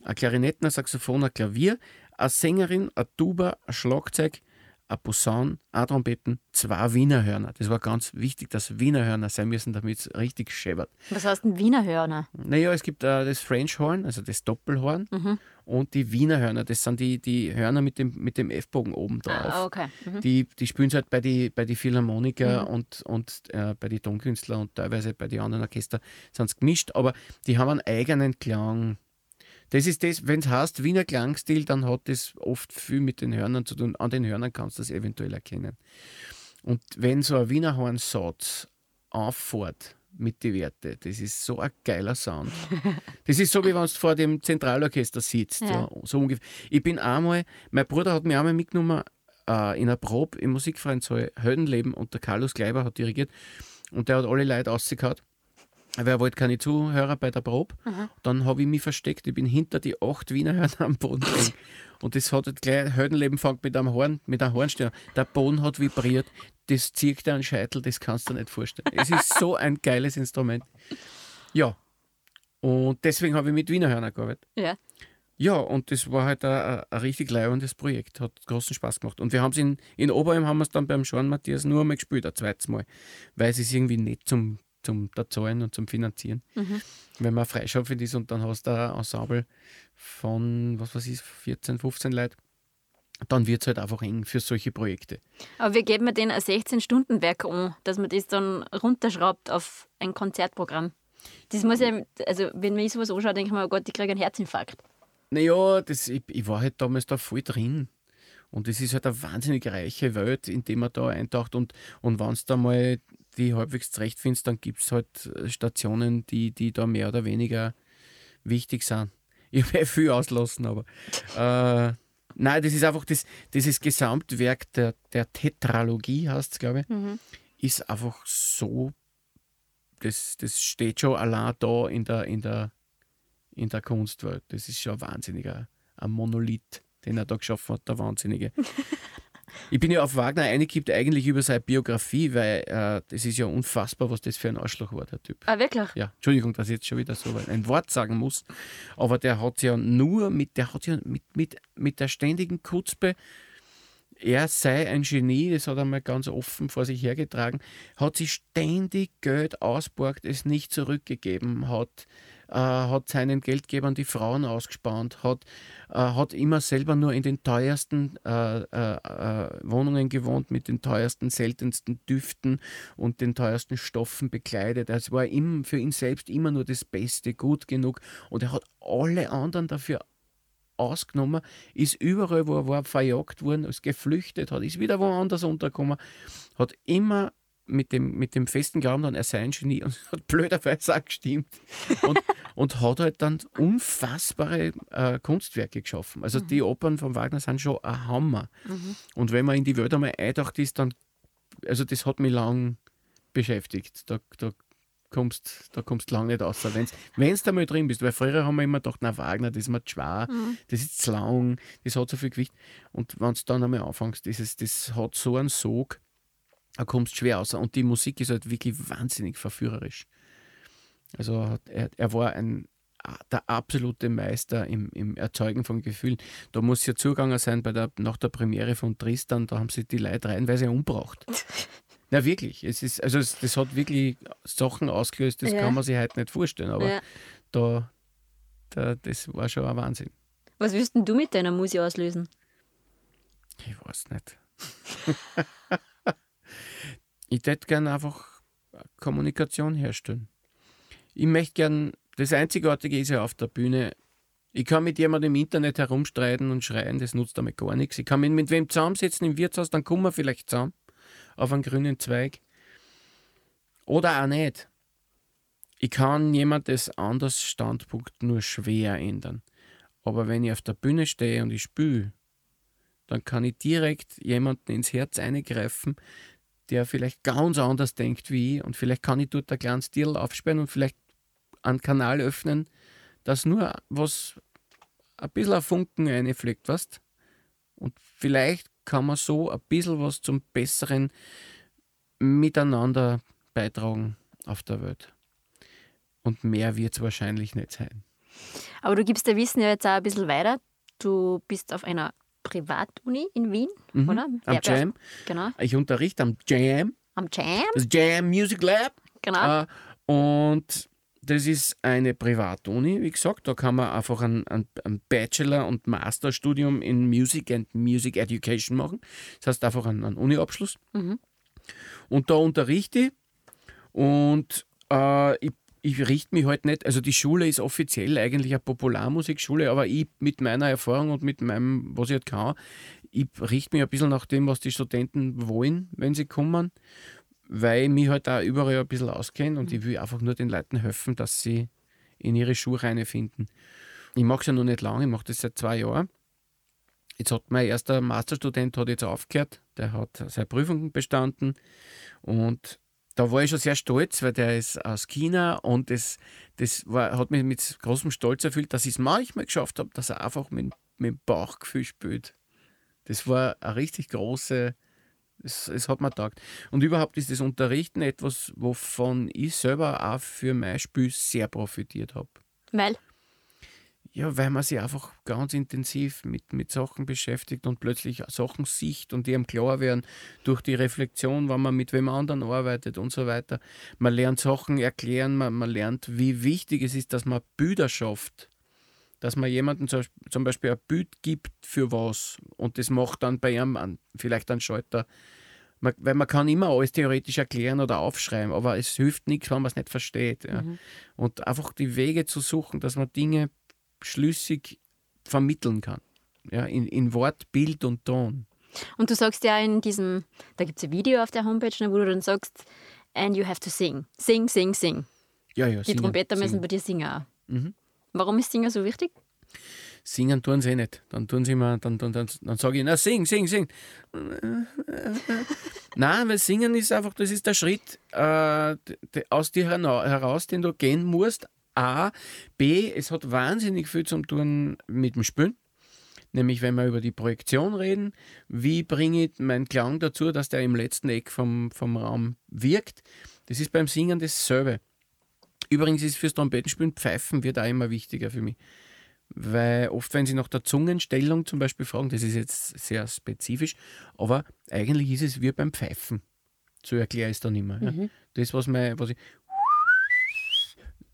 ein Klarinetten, ein Saxophon, ein Klavier, eine Sängerin, ein Tuba, ein Schlagzeug, ein Posaun, ein Trompeten, zwei Wienerhörner. Das war ganz wichtig, dass Wienerhörner sein müssen, damit es richtig scheppert. Was heißt ein Wienerhörner? Naja, es gibt äh, das French Horn, also das Doppelhorn, mhm. Und die Wienerhörner. Das sind die, die Hörner mit dem, mit dem F-Bogen oben drauf. Ah, okay. Mhm. Die, die spielen halt bei den bei die Philharmoniker mhm. und, und äh, bei den Tonkünstlern und teilweise bei den anderen Orchester sind gemischt, aber die haben einen eigenen Klang das ist das, wenn es heißt Wiener Klangstil, dann hat das oft viel mit den Hörnern zu tun. An den Hörnern kannst du das eventuell erkennen. Und wenn so ein Wiener Hornsatz auffährt, mit den Werten. Das ist so ein geiler Sound. Das ist so, wie wenn du vor dem Zentralorchester sitzt. Ja. Ja, so ungefähr. Ich bin einmal, mein Bruder hat mich einmal mitgenommen äh, in einer Probe im Musikvereinssaal Heldenleben und der Carlos Kleiber hat dirigiert und der hat alle Leute rausgehauen. Weil er wollte keine Zuhörer bei der Probe. Mhm. Dann habe ich mich versteckt. Ich bin hinter die acht Wiener Hörner am Boden. Und das hat halt gleich, Heldenleben fängt mit einem Horn, mit einem Hornstern. Der Boden hat vibriert. Das zieht dir einen Scheitel, das kannst du dir nicht vorstellen. Es ist so ein geiles Instrument. Ja. Und deswegen habe ich mit Wiener Hörner gearbeitet. Ja. Ja, und das war halt ein, ein richtig leibendes Projekt. Hat großen Spaß gemacht. Und wir haben es in, in Oberheim haben wir es dann beim Sean Matthias nur einmal gespielt, ein zweites Mal. Weil es ist irgendwie nicht zum zum Zahlen und zum Finanzieren. Mhm. Wenn man freischaufelt ist und dann hast du ein Ensemble von, was weiß ich, 14, 15 Leuten, dann wird es halt einfach eng für solche Projekte. Aber wie geht man denn ein 16-Stunden-Werk um, dass man das dann runterschraubt auf ein Konzertprogramm? Das muss ja, also wenn man sowas anschaut, denke ich mir, oh Gott, ich kriege einen Herzinfarkt. Naja, das, ich, ich war halt damals da voll drin. Und es ist halt eine wahnsinnig reiche Welt, in die man da eintaucht. Und, und wenn es da mal die halbwegs zurechtfindest, dann gibt es halt äh, Stationen, die, die da mehr oder weniger wichtig sind. Ich werde viel auslassen, aber äh, nein, das ist einfach das, dieses Gesamtwerk der, der Tetralogie, heißt es, glaube ich, mhm. ist einfach so, das, das steht schon allein da in der, in der, in der Kunstwelt. Das ist schon ein wahnsinniger ein Monolith, den er da geschaffen hat, der Wahnsinnige. Ich bin ja auf Wagner eingekippt, eigentlich über seine Biografie, weil äh, das ist ja unfassbar, was das für ein Arschloch war, der Typ. Ah, wirklich? Ja, Entschuldigung, dass ich jetzt schon wieder so ein Wort sagen muss. Aber der hat ja nur mit, der hat ja mit, mit, mit der ständigen Kutzpe, er sei ein Genie, das hat er mal ganz offen vor sich hergetragen, hat sich ständig Geld ausborgt, es nicht zurückgegeben, hat hat seinen Geldgebern die Frauen ausgespannt, hat, äh, hat immer selber nur in den teuersten äh, äh, äh, Wohnungen gewohnt, mit den teuersten, seltensten Düften und den teuersten Stoffen bekleidet. Es war ihm, für ihn selbst immer nur das Beste, gut genug und er hat alle anderen dafür ausgenommen, ist überall, wo er war, verjagt worden, ist geflüchtet, hat, ist wieder woanders untergekommen, hat immer mit dem, mit dem festen Glauben dann, er sei ein Genie und hat blöderweise auch gestimmt. Und, und hat halt dann unfassbare äh, Kunstwerke geschaffen. Also mhm. die Opern von Wagner sind schon ein Hammer. Mhm. Und wenn man in die Welt einmal eindacht ist, dann, also das hat mich lang beschäftigt. Da, da kommst da kommst lang nicht raus, wenn du da mal drin bist. Weil früher haben wir immer gedacht, na Wagner, das ist mir zu schwer, mhm. das ist zu lang, das hat so viel Gewicht. Und wenn du dann einmal anfängst, das, das hat so einen Sog, da kommst du schwer raus. Und die Musik ist halt wirklich wahnsinnig verführerisch. Also er, er war ein, der absolute Meister im, im Erzeugen von Gefühlen. Da muss ja zugegangen sein bei der, nach der Premiere von Tristan, da haben sie die Leute reinweise umgebracht. Na wirklich, es ist, also es, das hat wirklich Sachen ausgelöst, das ja. kann man sich heute nicht vorstellen, aber ja. da, da, das war schon ein Wahnsinn. Was willst denn du mit deiner Musik auslösen? Ich weiß nicht. ich hätte gerne einfach Kommunikation herstellen. Ich möchte gern, das Einzigartige ist ja auf der Bühne, ich kann mit jemandem im Internet herumstreiten und schreien, das nutzt damit gar nichts. Ich kann mich mit wem zusammensetzen im Wirtshaus, dann kommen wir vielleicht zusammen auf einen grünen Zweig. Oder auch nicht. Ich kann jemandes anders Standpunkt nur schwer ändern. Aber wenn ich auf der Bühne stehe und ich spüle, dann kann ich direkt jemanden ins Herz eingreifen, der vielleicht ganz anders denkt wie ich und vielleicht kann ich dort ein kleines Stil aufsperren und vielleicht einen Kanal öffnen, dass nur was ein bisschen ein Funken einfliegt, weißt Und vielleicht kann man so ein bisschen was zum besseren Miteinander beitragen auf der Welt. Und mehr wird es wahrscheinlich nicht sein. Aber du gibst dein Wissen ja jetzt auch ein bisschen weiter. Du bist auf einer Privatuni in Wien, mhm, oder? Am ja, Jam. Genau. Ich unterrichte am Jam. Am Jam? Das Jam Music Lab. Genau. Äh, und das ist eine Privatuni, wie gesagt. Da kann man einfach ein, ein, ein Bachelor- und Masterstudium in Music and Music Education machen. Das heißt einfach ein, ein Uni-Abschluss. Mhm. Und da unterrichte ich. Und äh, ich ich richte mich halt nicht, also die Schule ist offiziell eigentlich eine Popularmusikschule, aber ich mit meiner Erfahrung und mit meinem, was ich halt kann, ich richte mich ein bisschen nach dem, was die Studenten wollen, wenn sie kommen. weil ich mich halt auch überall ein bisschen auskenne und ich will einfach nur den Leuten helfen, dass sie in ihre Schuhe reinfinden. Ich mache es ja noch nicht lange, ich mache das seit zwei Jahren. Jetzt hat mein erster Masterstudent hat jetzt aufgehört, der hat seine Prüfung bestanden und da war ich schon sehr stolz, weil der ist aus China und das, das war, hat mich mit großem Stolz erfüllt, dass ich es manchmal geschafft habe, dass er einfach mit, mit dem Bauchgefühl spielt. Das war eine richtig große, es, es hat mir taugt. Und überhaupt ist das Unterrichten etwas, wovon ich selber auch für mein Spiel sehr profitiert habe. Weil? Ja, weil man sich einfach ganz intensiv mit, mit Sachen beschäftigt und plötzlich Sachen sieht und die einem klar werden durch die Reflexion, wenn man mit wem anderen arbeitet und so weiter. Man lernt Sachen erklären, man, man lernt, wie wichtig es ist, dass man Bilder schafft. Dass man jemandem zum Beispiel ein Bild gibt für was und das macht dann bei ihm vielleicht einen Schalter. Man, weil man kann immer alles theoretisch erklären oder aufschreiben, aber es hilft nichts, wenn man es nicht versteht. Ja. Mhm. Und einfach die Wege zu suchen, dass man Dinge schlüssig vermitteln kann. Ja, in, in Wort, Bild und Ton. Und du sagst ja in diesem, da gibt es ein Video auf der Homepage, ne, wo du dann sagst, and you have to sing. Sing, sing, sing. Ja, ja, Die singen, Trompeter müssen singen. bei dir singen auch. Mhm. Warum ist Singen so wichtig? Singen tun sie eh nicht. Dann tun sie immer, dann, dann, dann, dann sage ich, na sing, sing, sing. Nein, weil Singen ist einfach, das ist der Schritt äh, aus dir heraus, den du gehen musst, A. B. Es hat wahnsinnig viel zu tun mit dem Spülen. Nämlich, wenn wir über die Projektion reden, wie bringe ich meinen Klang dazu, dass der im letzten Eck vom, vom Raum wirkt. Das ist beim Singen dasselbe. Übrigens ist fürs Trompetenspielen Pfeifen wird auch immer wichtiger für mich. Weil oft, wenn Sie nach der Zungenstellung zum Beispiel fragen, das ist jetzt sehr spezifisch, aber eigentlich ist es wie beim Pfeifen. So erkläre ich es dann immer. Mhm. Ja. Das, was, mein, was ich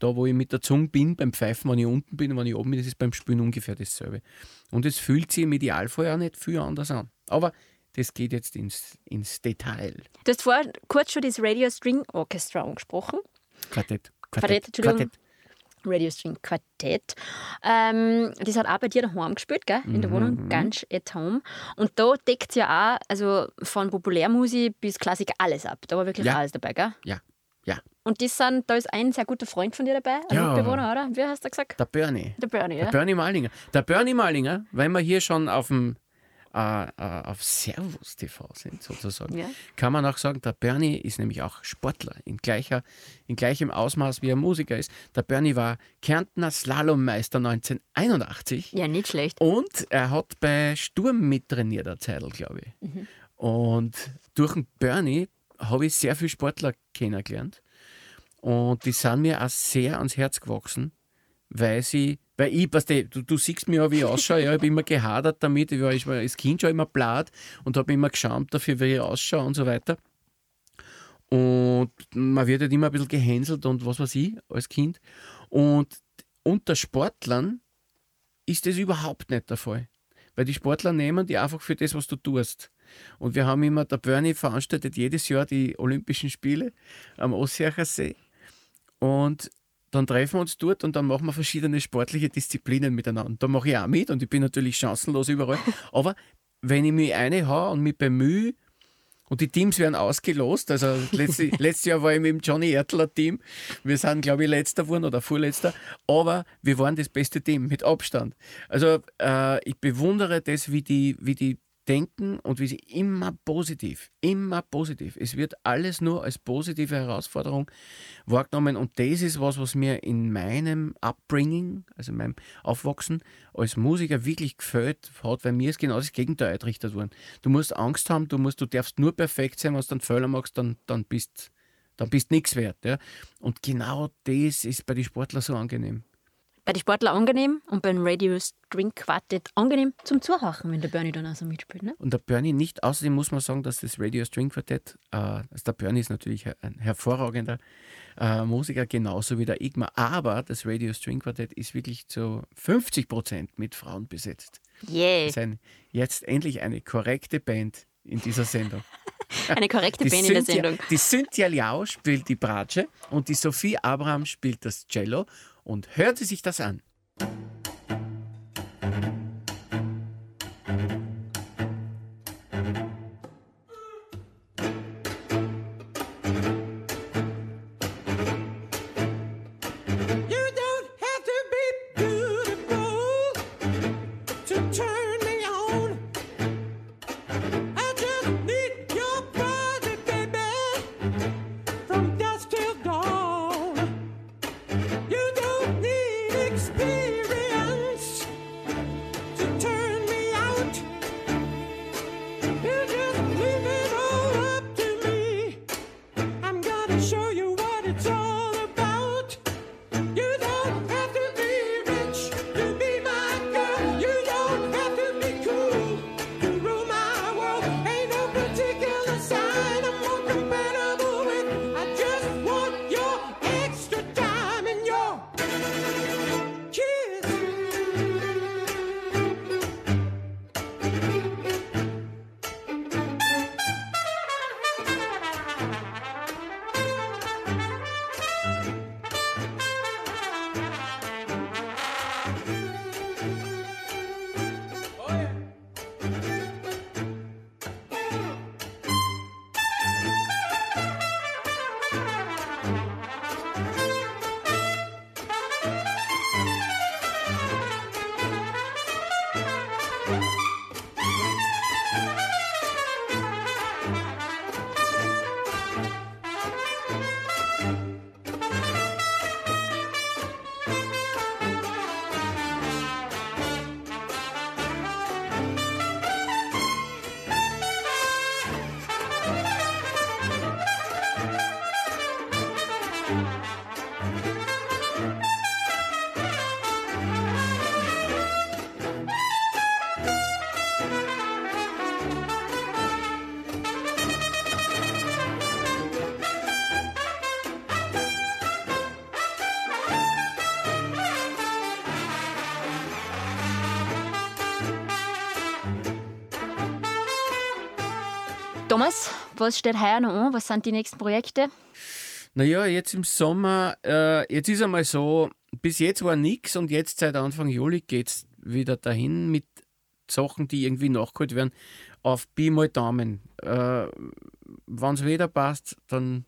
da, wo ich mit der Zunge bin, beim Pfeifen, wenn ich unten bin und wenn ich oben bin, das ist beim Spülen ungefähr dasselbe. Und es fühlt sich im Idealfall auch nicht viel anders an. Aber das geht jetzt ins, ins Detail. Du hast vorher kurz schon das Radio String Orchestra angesprochen. Quartett. Quartett, Quartett Entschuldigung. Quartett. Radio String Quartett. Ähm, das hat auch bei dir daheim gespielt, gell? in der mhm. Wohnung, ganz at home. Und da deckt ja auch also von Populärmusik bis Klassik alles ab. Da war wirklich ja. alles dabei, gell? Ja, ja. Und das sind, da ist ein sehr guter Freund von dir dabei, ein ja. Mitbewohner, oder? Wie hast du gesagt? Der Bernie. Der Bernie, ja. Der Bernie Malinger. Der Bernie Malinger, weil wir hier schon auf dem äh, äh, auf Servus TV sind, sozusagen, ja. kann man auch sagen, der Bernie ist nämlich auch Sportler in, gleicher, in gleichem Ausmaß wie er Musiker ist. Der Bernie war Kärntner Slalommeister 1981. Ja, nicht schlecht. Und er hat bei Sturm mittrainiert, der Zeitl, glaube ich. Mhm. Und durch den Bernie habe ich sehr viele Sportler kennengelernt. Und die sind mir auch sehr ans Herz gewachsen, weil sie, weil ich, weißt du, du, du siehst mir ja, wie ich ausschaue, ja, ich habe immer gehadert damit, ich war, ich war als Kind schon immer blatt und habe immer geschämt dafür, wie ich ausschaue und so weiter. Und man wird halt immer ein bisschen gehänselt und was weiß ich als Kind. Und unter Sportlern ist das überhaupt nicht der Fall. Weil die Sportler nehmen die einfach für das, was du tust. Und wir haben immer, der Bernie veranstaltet jedes Jahr die Olympischen Spiele am Ossiacher See. Und dann treffen wir uns dort und dann machen wir verschiedene sportliche Disziplinen miteinander. Da mache ich auch mit und ich bin natürlich chancenlos überall. Aber wenn ich mich eine habe und mich bemühe, und die Teams werden ausgelost. Also letztes, letztes Jahr war ich mit dem Johnny Ertler Team. Wir sind, glaube ich, letzter geworden oder vorletzter. Aber wir waren das beste Team mit Abstand. Also äh, ich bewundere das, wie die, wie die denken und wie sie immer positiv, immer positiv. Es wird alles nur als positive Herausforderung wahrgenommen und das ist was, was mir in meinem Upbringing, also in meinem Aufwachsen als Musiker wirklich gefällt hat, weil mir ist genau das Gegenteil eintrichtert worden. Du musst Angst haben, du musst, du darfst nur perfekt sein, wenn du dann Fehler machst, dann, dann bist dann bist nichts wert. Ja? Und genau das ist bei den Sportlern so angenehm bei den Sportlern angenehm und beim Radio String Quartet angenehm zum Zuhören, wenn der Bernie dann auch so mitspielt. Ne? Und der Bernie nicht, außerdem muss man sagen, dass das Radio String Quartett, äh, also der Bernie ist natürlich ein hervorragender äh, Musiker, genauso wie der Igmar, aber das Radio String Quartett ist wirklich zu 50 Prozent mit Frauen besetzt. Yeah. Das ist ein, jetzt endlich eine korrekte Band in dieser Sendung. Eine korrekte Band in der Sendung. Die Cynthia Liao spielt die Bratsche und die Sophie Abraham spielt das Cello und hören Sie sich das an. Thomas, was steht heuer noch an? Was sind die nächsten Projekte? Naja, jetzt im Sommer, äh, jetzt ist einmal so, bis jetzt war nichts und jetzt seit Anfang Juli geht es wieder dahin mit Sachen, die irgendwie nachgeholt werden, auf Pi mal Daumen. Äh, Wenn es wieder passt, dann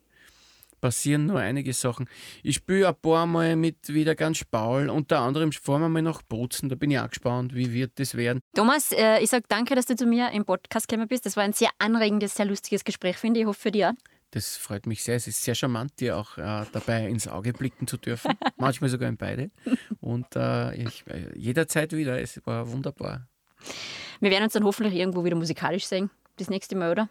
passieren noch einige Sachen. Ich spiele ein paar Mal mit wieder ganz Paul, unter anderem fahren wir mal nach Bozen, da bin ich auch gespannt, wie wird das werden. Thomas, äh, ich sage danke, dass du zu mir im Podcast gekommen bist. Das war ein sehr anregendes, sehr lustiges Gespräch, finde ich. Ich hoffe für dich auch. Das freut mich sehr. Es ist sehr charmant, dir auch äh, dabei ins Auge blicken zu dürfen. Manchmal sogar in beide. Und äh, ich, äh, jederzeit wieder. Es war wunderbar. Wir werden uns dann hoffentlich irgendwo wieder musikalisch sehen. Das nächste Mal, oder?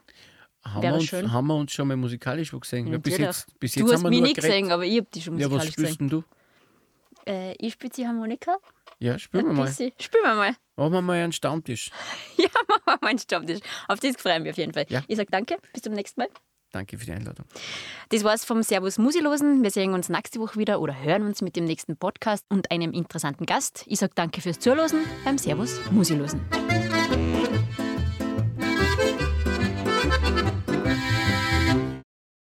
Haben Wäre wir, uns, schön. haben wir uns schon mal musikalisch wo gesehen? Ja, bis jetzt, bis du jetzt hast haben wir mich nicht geredet. gesehen, aber ich habe dich schon Ja, was musikalisch spielst gesehen. denn du? Äh, ich spiele die Harmonika. Ja, spielen wir mal. Spielen wir mal. Machen wir mal einen Stammtisch. Ja, machen wir mal einen Stammtisch. Auf das freuen wir auf jeden Fall. Ja. Ich sage danke, bis zum nächsten Mal. Danke für die Einladung. Das war's vom Servus Musilosen. Wir sehen uns nächste Woche wieder oder hören uns mit dem nächsten Podcast und einem interessanten Gast. Ich sage danke fürs Zuhören beim Servus Musilosen.